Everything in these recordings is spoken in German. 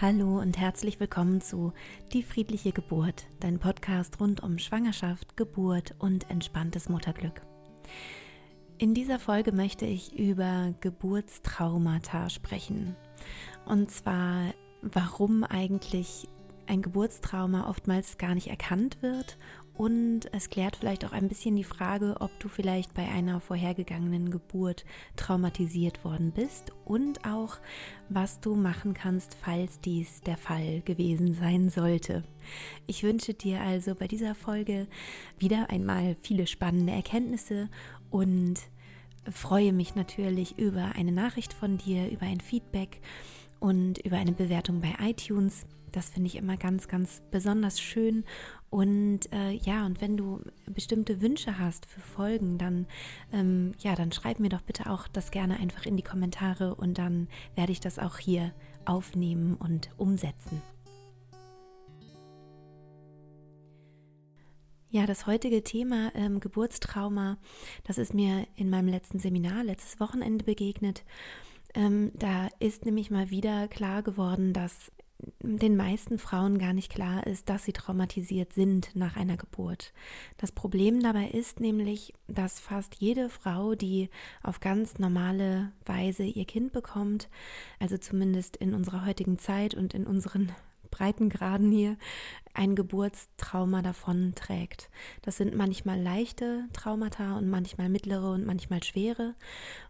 Hallo und herzlich willkommen zu Die friedliche Geburt, dein Podcast rund um Schwangerschaft, Geburt und entspanntes Mutterglück. In dieser Folge möchte ich über Geburtstraumata sprechen. Und zwar, warum eigentlich ein Geburtstrauma oftmals gar nicht erkannt wird und es klärt vielleicht auch ein bisschen die Frage, ob du vielleicht bei einer vorhergegangenen Geburt traumatisiert worden bist und auch, was du machen kannst, falls dies der Fall gewesen sein sollte. Ich wünsche dir also bei dieser Folge wieder einmal viele spannende Erkenntnisse und freue mich natürlich über eine Nachricht von dir, über ein Feedback und über eine Bewertung bei iTunes. Das finde ich immer ganz, ganz besonders schön und äh, ja, und wenn du bestimmte Wünsche hast für Folgen, dann ähm, ja, dann schreib mir doch bitte auch das gerne einfach in die Kommentare und dann werde ich das auch hier aufnehmen und umsetzen. Ja, das heutige Thema ähm, Geburtstrauma, das ist mir in meinem letzten Seminar letztes Wochenende begegnet. Ähm, da ist nämlich mal wieder klar geworden, dass den meisten Frauen gar nicht klar ist, dass sie traumatisiert sind nach einer Geburt. Das Problem dabei ist nämlich, dass fast jede Frau, die auf ganz normale Weise ihr Kind bekommt, also zumindest in unserer heutigen Zeit und in unseren Breitengraden hier ein Geburtstrauma davon trägt. Das sind manchmal leichte Traumata und manchmal mittlere und manchmal schwere.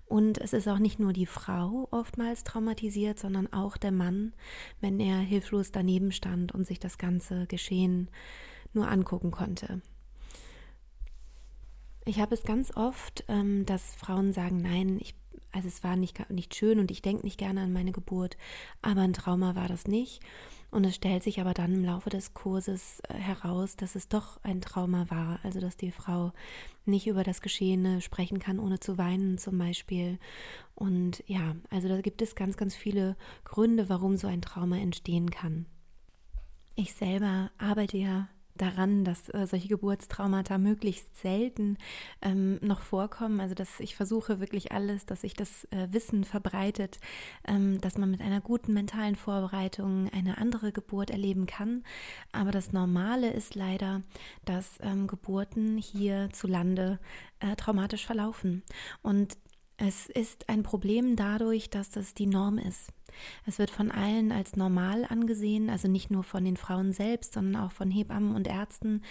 Und es ist auch nicht nur die Frau oftmals traumatisiert, sondern auch der Mann, wenn er hilflos daneben stand und sich das ganze Geschehen nur angucken konnte. Ich habe es ganz oft, ähm, dass Frauen sagen, nein, ich also es war nicht, nicht schön und ich denke nicht gerne an meine Geburt, aber ein Trauma war das nicht. Und es stellt sich aber dann im Laufe des Kurses äh, heraus, dass es doch ein Trauma war. Also dass die Frau nicht über das Geschehene sprechen kann, ohne zu weinen zum Beispiel. Und ja, also da gibt es ganz, ganz viele Gründe, warum so ein Trauma entstehen kann. Ich selber arbeite ja daran, dass äh, solche Geburtstraumata möglichst selten ähm, noch vorkommen. Also dass ich versuche wirklich alles, dass sich das äh, Wissen verbreitet, ähm, dass man mit einer guten mentalen Vorbereitung eine andere Geburt erleben kann. Aber das Normale ist leider, dass ähm, Geburten hierzulande äh, traumatisch verlaufen. Und es ist ein Problem dadurch, dass das die Norm ist. Es wird von allen als normal angesehen, also nicht nur von den Frauen selbst, sondern auch von Hebammen und Ärzten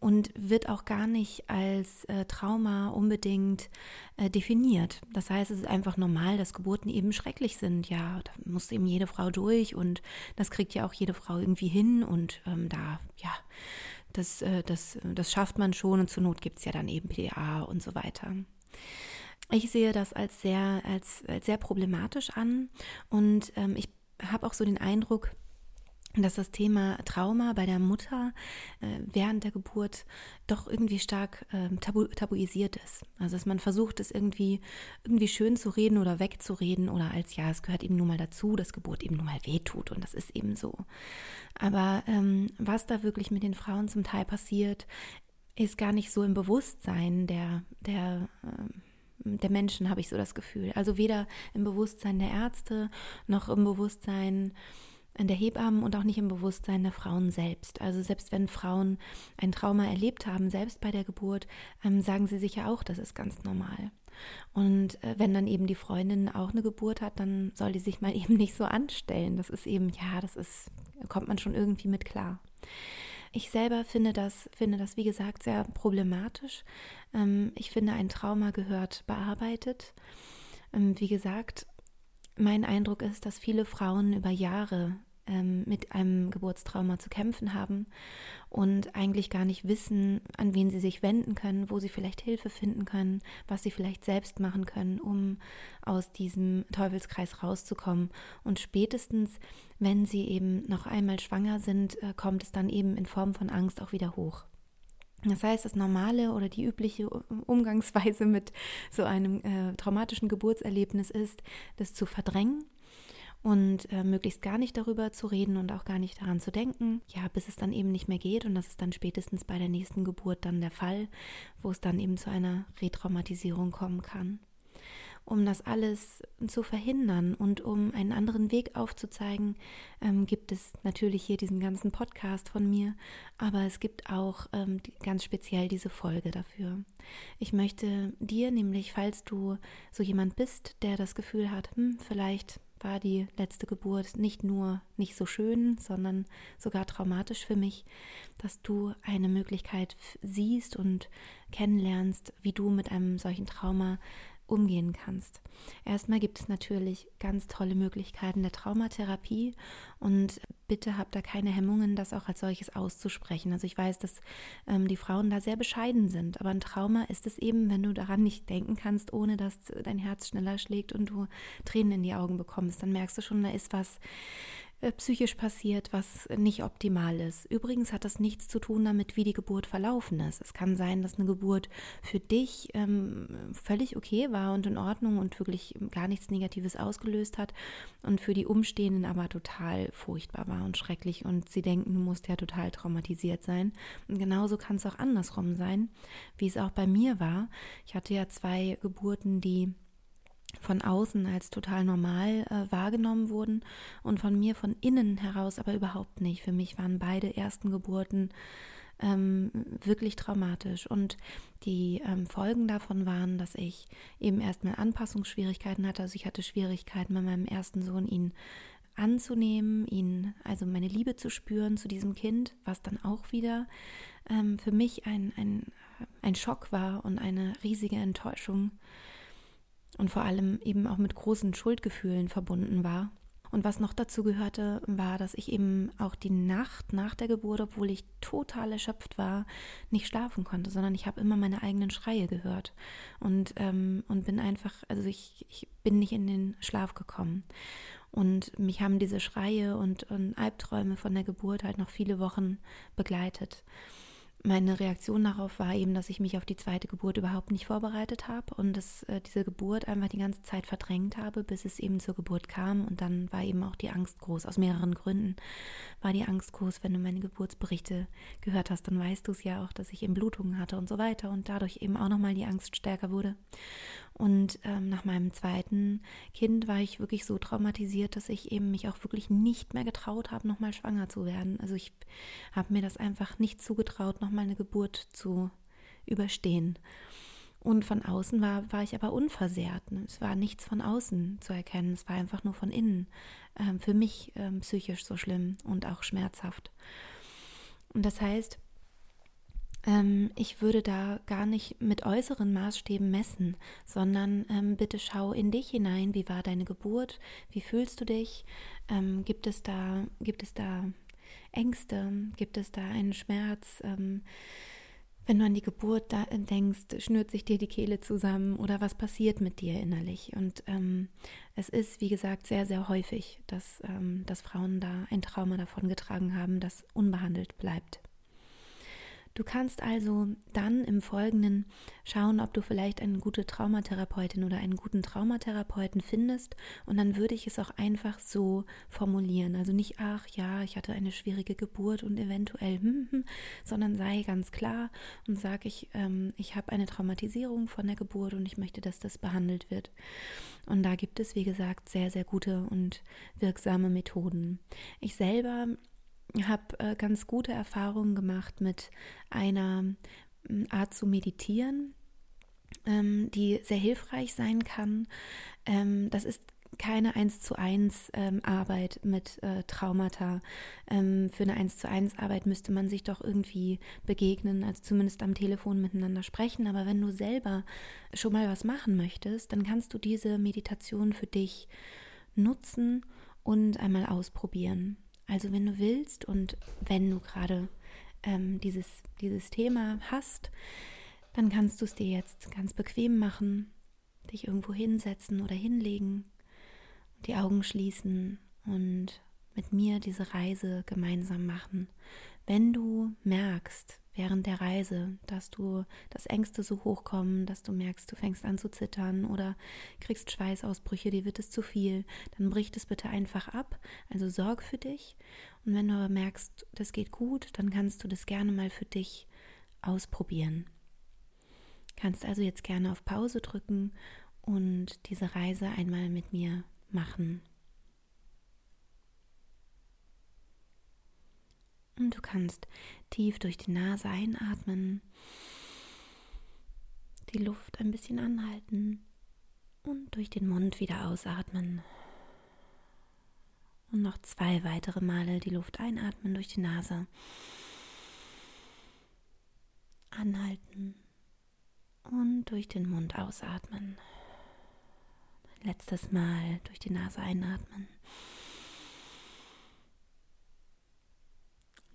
und wird auch gar nicht als äh, Trauma unbedingt äh, definiert. Das heißt, es ist einfach normal, dass Geburten eben schrecklich sind. Ja, da muss eben jede Frau durch und das kriegt ja auch jede Frau irgendwie hin und ähm, da, ja, das, äh, das, das schafft man schon und zur Not gibt es ja dann eben PDA und so weiter. Ich sehe das als sehr, als, als sehr problematisch an und ähm, ich habe auch so den Eindruck, dass das Thema Trauma bei der Mutter äh, während der Geburt doch irgendwie stark äh, tabu tabuisiert ist. Also dass man versucht, es irgendwie irgendwie schön zu reden oder wegzureden oder als ja, es gehört eben nun mal dazu, dass Geburt eben nun mal wehtut und das ist eben so. Aber ähm, was da wirklich mit den Frauen zum Teil passiert, ist gar nicht so im Bewusstsein der der äh, der Menschen, habe ich so das Gefühl. Also weder im Bewusstsein der Ärzte noch im Bewusstsein der Hebammen und auch nicht im Bewusstsein der Frauen selbst. Also selbst wenn Frauen ein Trauma erlebt haben, selbst bei der Geburt, ähm, sagen sie sich ja auch, das ist ganz normal. Und äh, wenn dann eben die Freundin auch eine Geburt hat, dann soll die sich mal eben nicht so anstellen. Das ist eben, ja, das ist, kommt man schon irgendwie mit klar. Ich selber finde das, finde das, wie gesagt, sehr problematisch. Ähm, ich finde, ein Trauma gehört bearbeitet. Ähm, wie gesagt, mein Eindruck ist, dass viele Frauen über Jahre ähm, mit einem Geburtstrauma zu kämpfen haben und eigentlich gar nicht wissen, an wen sie sich wenden können, wo sie vielleicht Hilfe finden können, was sie vielleicht selbst machen können, um aus diesem Teufelskreis rauszukommen. Und spätestens, wenn sie eben noch einmal schwanger sind, äh, kommt es dann eben in Form von Angst auch wieder hoch. Das heißt, das normale oder die übliche Umgangsweise mit so einem äh, traumatischen Geburtserlebnis ist, das zu verdrängen und äh, möglichst gar nicht darüber zu reden und auch gar nicht daran zu denken, ja, bis es dann eben nicht mehr geht und das ist dann spätestens bei der nächsten Geburt dann der Fall, wo es dann eben zu einer Retraumatisierung kommen kann. um das alles zu verhindern und um einen anderen Weg aufzuzeigen, ähm, gibt es natürlich hier diesen ganzen Podcast von mir, aber es gibt auch ähm, ganz speziell diese Folge dafür. Ich möchte dir nämlich, falls du so jemand bist, der das Gefühl hat, hm, vielleicht war die letzte Geburt nicht nur nicht so schön, sondern sogar traumatisch für mich, dass du eine Möglichkeit siehst und kennenlernst, wie du mit einem solchen Trauma umgehen kannst. Erstmal gibt es natürlich ganz tolle Möglichkeiten der Traumatherapie und bitte habt da keine Hemmungen, das auch als solches auszusprechen. Also ich weiß, dass ähm, die Frauen da sehr bescheiden sind, aber ein Trauma ist es eben, wenn du daran nicht denken kannst, ohne dass dein Herz schneller schlägt und du Tränen in die Augen bekommst, dann merkst du schon, da ist was psychisch passiert, was nicht optimal ist. Übrigens hat das nichts zu tun damit, wie die Geburt verlaufen ist. Es kann sein, dass eine Geburt für dich ähm, völlig okay war und in Ordnung und wirklich gar nichts Negatives ausgelöst hat und für die Umstehenden aber total furchtbar war und schrecklich und sie denken, du musst ja total traumatisiert sein. Und genauso kann es auch andersrum sein, wie es auch bei mir war. Ich hatte ja zwei Geburten, die von außen als total normal äh, wahrgenommen wurden und von mir von innen heraus aber überhaupt nicht. Für mich waren beide ersten Geburten ähm, wirklich traumatisch und die ähm, Folgen davon waren, dass ich eben erstmal Anpassungsschwierigkeiten hatte. Also ich hatte Schwierigkeiten bei meinem ersten Sohn, ihn anzunehmen, ihn, also meine Liebe zu spüren zu diesem Kind, was dann auch wieder ähm, für mich ein, ein, ein Schock war und eine riesige Enttäuschung und vor allem eben auch mit großen Schuldgefühlen verbunden war. Und was noch dazu gehörte, war, dass ich eben auch die Nacht nach der Geburt, obwohl ich total erschöpft war, nicht schlafen konnte, sondern ich habe immer meine eigenen Schreie gehört und, ähm, und bin einfach, also ich, ich bin nicht in den Schlaf gekommen. Und mich haben diese Schreie und, und Albträume von der Geburt halt noch viele Wochen begleitet meine Reaktion darauf war eben, dass ich mich auf die zweite Geburt überhaupt nicht vorbereitet habe und dass äh, diese Geburt einfach die ganze Zeit verdrängt habe, bis es eben zur Geburt kam. Und dann war eben auch die Angst groß. Aus mehreren Gründen war die Angst groß. Wenn du meine Geburtsberichte gehört hast, dann weißt du es ja auch, dass ich eben Blutungen hatte und so weiter und dadurch eben auch nochmal die Angst stärker wurde. Und ähm, nach meinem zweiten Kind war ich wirklich so traumatisiert, dass ich eben mich auch wirklich nicht mehr getraut habe, nochmal schwanger zu werden. Also ich habe mir das einfach nicht zugetraut, nochmal eine Geburt zu überstehen. Und von außen war, war ich aber unversehrt. Es war nichts von außen zu erkennen, es war einfach nur von innen. Ähm, für mich ähm, psychisch so schlimm und auch schmerzhaft. Und das heißt, ähm, ich würde da gar nicht mit äußeren Maßstäben messen, sondern ähm, bitte schau in dich hinein, wie war deine Geburt, wie fühlst du dich, ähm, gibt es da, gibt es da Ängste, gibt es da einen Schmerz, ähm, wenn du an die Geburt da denkst, schnürt sich dir die Kehle zusammen oder was passiert mit dir innerlich? Und ähm, es ist, wie gesagt, sehr, sehr häufig, dass, ähm, dass Frauen da ein Trauma davon getragen haben, das unbehandelt bleibt. Du kannst also dann im Folgenden schauen, ob du vielleicht eine gute Traumatherapeutin oder einen guten Traumatherapeuten findest und dann würde ich es auch einfach so formulieren. Also nicht, ach ja, ich hatte eine schwierige Geburt und eventuell, hm, hm, sondern sei ganz klar und sag ich, ähm, ich habe eine Traumatisierung von der Geburt und ich möchte, dass das behandelt wird. Und da gibt es, wie gesagt, sehr, sehr gute und wirksame Methoden. Ich selber habe äh, ganz gute Erfahrungen gemacht mit einer mm, Art zu meditieren, ähm, die sehr hilfreich sein kann. Ähm, das ist keine 1 zu 1 ähm, Arbeit mit äh, Traumata. Ähm, für eine 1 zu 1 Arbeit müsste man sich doch irgendwie begegnen, also zumindest am Telefon miteinander sprechen. Aber wenn du selber schon mal was machen möchtest, dann kannst du diese Meditation für dich nutzen und einmal ausprobieren. Also wenn du willst und wenn du gerade ähm, dieses, dieses Thema hast, dann kannst du es dir jetzt ganz bequem machen, dich irgendwo hinsetzen oder hinlegen, die Augen schließen und mit mir diese Reise gemeinsam machen. Wenn du merkst, während der Reise, dass du das Ängste so hochkommen, dass du merkst, du fängst an zu zittern oder kriegst Schweißausbrüche, dir wird es zu viel, dann brich es bitte einfach ab. Also sorg für dich. Und wenn du aber merkst, das geht gut, dann kannst du das gerne mal für dich ausprobieren. Kannst also jetzt gerne auf Pause drücken und diese Reise einmal mit mir machen. Und du kannst tief durch die Nase einatmen, die Luft ein bisschen anhalten und durch den Mund wieder ausatmen. Und noch zwei weitere Male die Luft einatmen durch die Nase. Anhalten und durch den Mund ausatmen. Ein letztes Mal durch die Nase einatmen.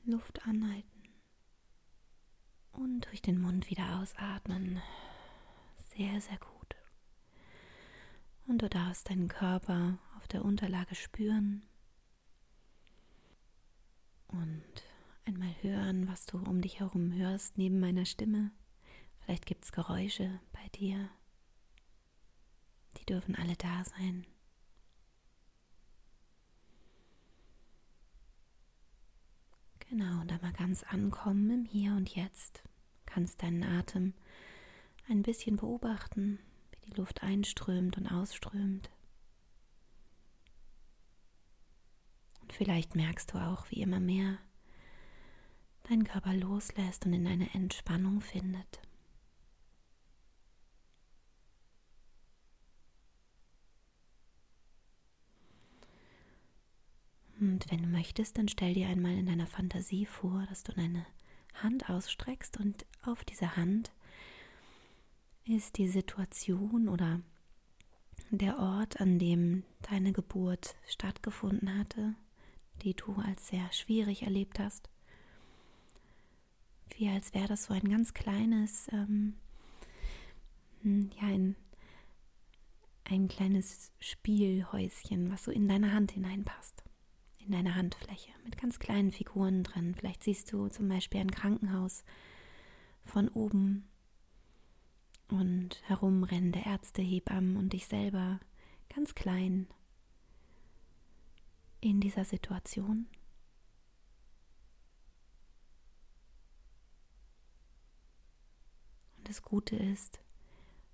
Luft anhalten und durch den Mund wieder ausatmen. Sehr, sehr gut. Und du darfst deinen Körper auf der Unterlage spüren und einmal hören, was du um dich herum hörst neben meiner Stimme. Vielleicht gibt es Geräusche bei dir. Die dürfen alle da sein. Genau, und da mal ganz ankommen im Hier und Jetzt. Kannst deinen Atem ein bisschen beobachten, wie die Luft einströmt und ausströmt. Und vielleicht merkst du auch, wie immer mehr dein Körper loslässt und in eine Entspannung findet. Und wenn du möchtest, dann stell dir einmal in deiner Fantasie vor, dass du deine Hand ausstreckst und auf dieser Hand ist die Situation oder der Ort, an dem deine Geburt stattgefunden hatte, die du als sehr schwierig erlebt hast. Wie als wäre das so ein ganz kleines, ähm, hm, ja, ein, ein kleines Spielhäuschen, was so in deine Hand hineinpasst in deiner Handfläche mit ganz kleinen Figuren drin. Vielleicht siehst du zum Beispiel ein Krankenhaus von oben und herumrennende Ärzte, Hebammen und dich selber ganz klein in dieser Situation. Und das Gute ist,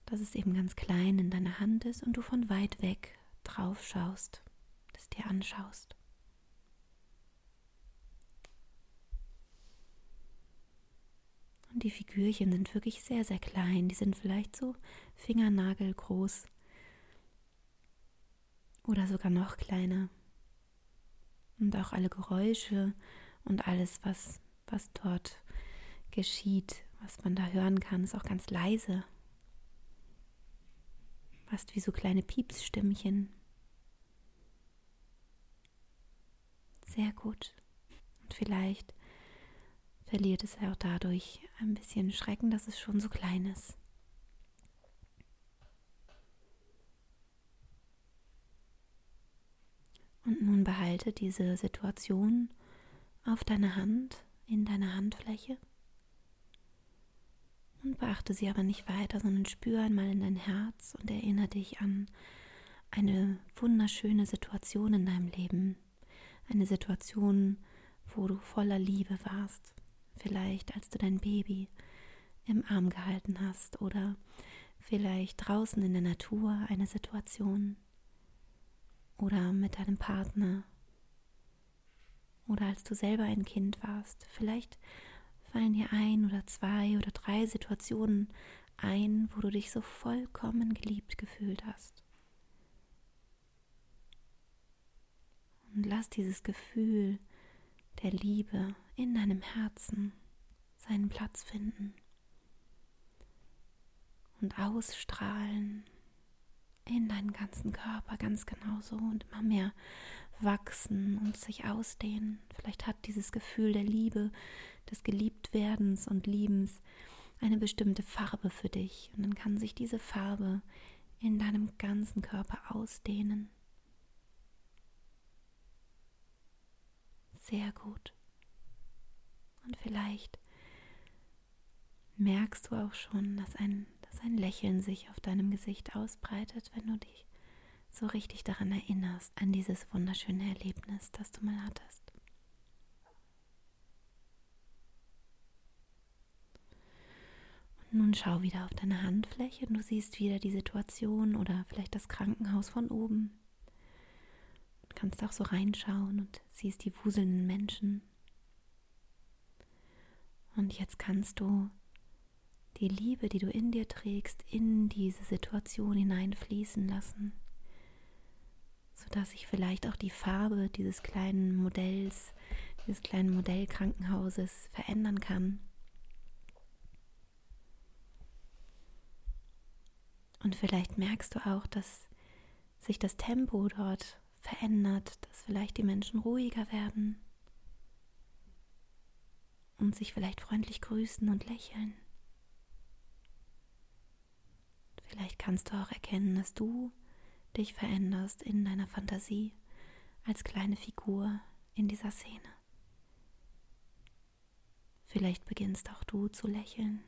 dass es eben ganz klein in deiner Hand ist und du von weit weg drauf schaust, das dir anschaust. Und die Figürchen sind wirklich sehr, sehr klein. Die sind vielleicht so fingernagelgroß oder sogar noch kleiner. Und auch alle Geräusche und alles, was, was dort geschieht, was man da hören kann, ist auch ganz leise. Fast wie so kleine Piepsstimmchen. Sehr gut. Und vielleicht verliert es auch dadurch ein bisschen Schrecken, dass es schon so klein ist. Und nun behalte diese Situation auf deiner Hand, in deiner Handfläche. Und beachte sie aber nicht weiter, sondern spüre einmal in dein Herz und erinnere dich an eine wunderschöne Situation in deinem Leben. Eine Situation, wo du voller Liebe warst, vielleicht als du dein Baby im Arm gehalten hast oder vielleicht draußen in der Natur eine Situation oder mit deinem Partner oder als du selber ein Kind warst. Vielleicht fallen dir ein oder zwei oder drei Situationen ein, wo du dich so vollkommen geliebt gefühlt hast. Und lass dieses Gefühl der Liebe in deinem Herzen seinen Platz finden und ausstrahlen in deinen ganzen Körper ganz genauso und immer mehr wachsen und sich ausdehnen. Vielleicht hat dieses Gefühl der Liebe, des Geliebtwerdens und Liebens eine bestimmte Farbe für dich und dann kann sich diese Farbe in deinem ganzen Körper ausdehnen. Sehr gut. Und vielleicht merkst du auch schon, dass ein, dass ein Lächeln sich auf deinem Gesicht ausbreitet, wenn du dich so richtig daran erinnerst, an dieses wunderschöne Erlebnis, das du mal hattest. Nun schau wieder auf deine Handfläche und du siehst wieder die Situation oder vielleicht das Krankenhaus von oben. Kannst auch so reinschauen und siehst die wuselnden Menschen. Und jetzt kannst du die Liebe, die du in dir trägst, in diese Situation hineinfließen lassen, sodass sich vielleicht auch die Farbe dieses kleinen Modells, dieses kleinen Modellkrankenhauses verändern kann. Und vielleicht merkst du auch, dass sich das Tempo dort verändert, dass vielleicht die Menschen ruhiger werden und sich vielleicht freundlich grüßen und lächeln. Vielleicht kannst du auch erkennen, dass du dich veränderst in deiner Fantasie als kleine Figur in dieser Szene. Vielleicht beginnst auch du zu lächeln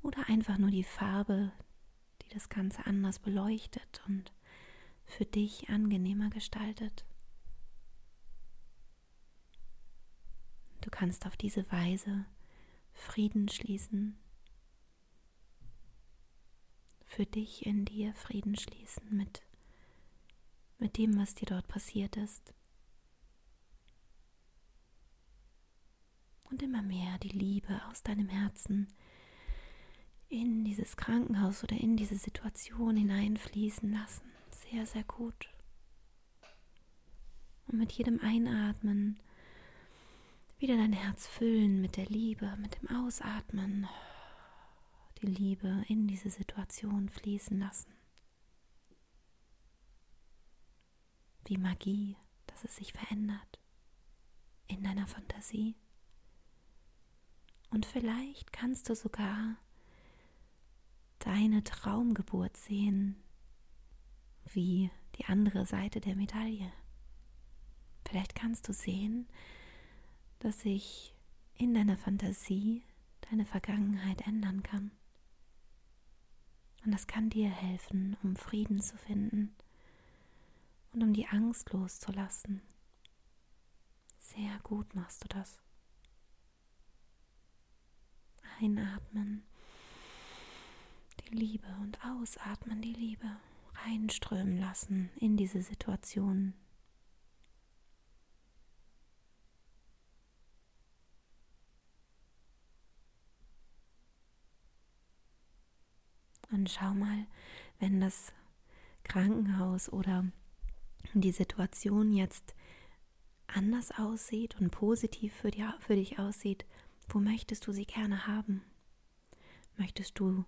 oder einfach nur die Farbe die das Ganze anders beleuchtet und für dich angenehmer gestaltet. Du kannst auf diese Weise Frieden schließen, für dich in dir Frieden schließen mit, mit dem, was dir dort passiert ist. Und immer mehr die Liebe aus deinem Herzen in dieses Krankenhaus oder in diese Situation hineinfließen lassen. Sehr, sehr gut. Und mit jedem Einatmen wieder dein Herz füllen mit der Liebe, mit dem Ausatmen die Liebe in diese Situation fließen lassen. Wie Magie, dass es sich verändert in deiner Fantasie. Und vielleicht kannst du sogar deine Traumgeburt sehen, wie die andere Seite der Medaille. Vielleicht kannst du sehen, dass sich in deiner Fantasie deine Vergangenheit ändern kann. Und das kann dir helfen, um Frieden zu finden und um die Angst loszulassen. Sehr gut machst du das. Einatmen die Liebe und ausatmen die Liebe reinströmen lassen in diese Situation. Und schau mal, wenn das Krankenhaus oder die Situation jetzt anders aussieht und positiv für, die, für dich aussieht, wo möchtest du sie gerne haben? Möchtest du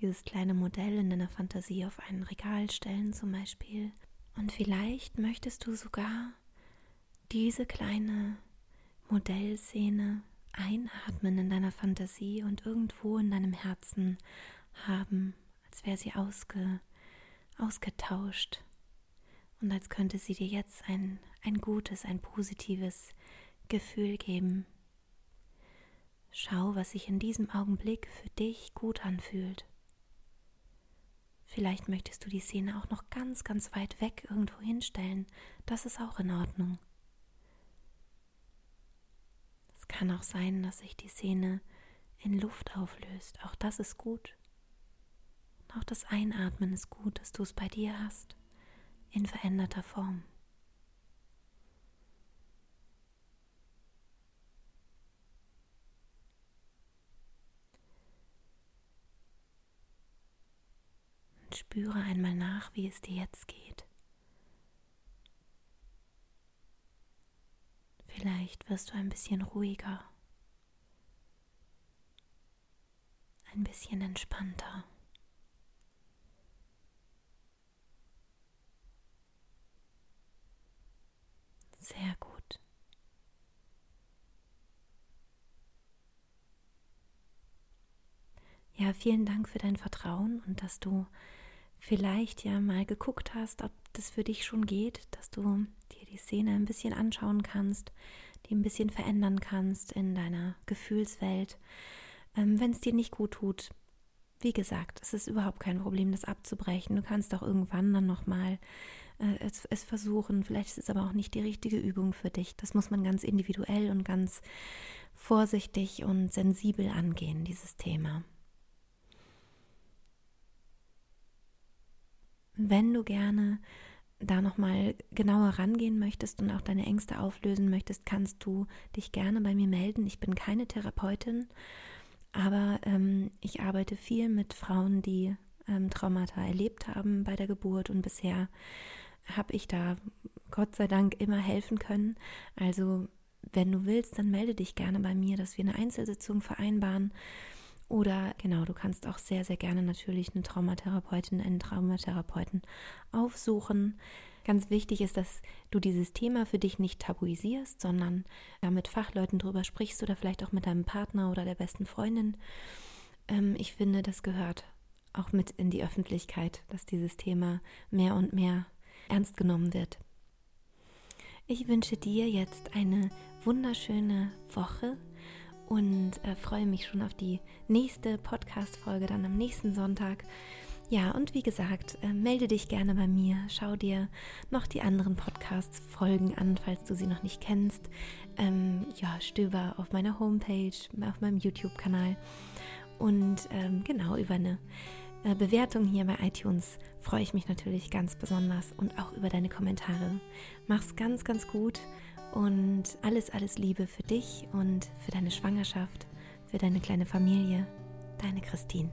dieses kleine Modell in deiner Fantasie auf ein Regal stellen zum Beispiel. Und vielleicht möchtest du sogar diese kleine Modellszene einatmen in deiner Fantasie und irgendwo in deinem Herzen haben, als wäre sie ausge, ausgetauscht und als könnte sie dir jetzt ein, ein gutes, ein positives Gefühl geben. Schau, was sich in diesem Augenblick für dich gut anfühlt. Vielleicht möchtest du die Szene auch noch ganz, ganz weit weg irgendwo hinstellen. Das ist auch in Ordnung. Es kann auch sein, dass sich die Szene in Luft auflöst. Auch das ist gut. Auch das Einatmen ist gut, dass du es bei dir hast, in veränderter Form. Spüre einmal nach, wie es dir jetzt geht. Vielleicht wirst du ein bisschen ruhiger, ein bisschen entspannter. Sehr gut. Ja, vielen Dank für dein Vertrauen und dass du vielleicht ja mal geguckt hast, ob das für dich schon geht, dass du dir die Szene ein bisschen anschauen kannst, die ein bisschen verändern kannst in deiner Gefühlswelt. Ähm, Wenn es dir nicht gut tut, wie gesagt, es ist überhaupt kein Problem, das abzubrechen. Du kannst auch irgendwann dann nochmal äh, es, es versuchen. Vielleicht ist es aber auch nicht die richtige Übung für dich. Das muss man ganz individuell und ganz vorsichtig und sensibel angehen, dieses Thema. Wenn du gerne da nochmal genauer rangehen möchtest und auch deine Ängste auflösen möchtest, kannst du dich gerne bei mir melden. Ich bin keine Therapeutin, aber ähm, ich arbeite viel mit Frauen, die ähm, Traumata erlebt haben bei der Geburt und bisher habe ich da Gott sei Dank immer helfen können. Also wenn du willst, dann melde dich gerne bei mir, dass wir eine Einzelsitzung vereinbaren. Oder genau, du kannst auch sehr, sehr gerne natürlich eine Traumatherapeutin, einen Traumatherapeuten aufsuchen. Ganz wichtig ist, dass du dieses Thema für dich nicht tabuisierst, sondern da mit Fachleuten drüber sprichst oder vielleicht auch mit deinem Partner oder der besten Freundin. Ähm, ich finde, das gehört auch mit in die Öffentlichkeit, dass dieses Thema mehr und mehr ernst genommen wird. Ich wünsche dir jetzt eine wunderschöne Woche und äh, freue mich schon auf die nächste Podcast-Folge dann am nächsten Sonntag. Ja, und wie gesagt, äh, melde dich gerne bei mir. Schau dir noch die anderen Podcast-Folgen an, falls du sie noch nicht kennst. Ähm, ja, stöber auf meiner Homepage, auf meinem YouTube-Kanal. Und ähm, genau über eine äh, Bewertung hier bei iTunes freue ich mich natürlich ganz besonders und auch über deine Kommentare. Mach's ganz, ganz gut und alles, alles Liebe für dich und für deine Schwangerschaft, für deine kleine Familie. Deine Christine.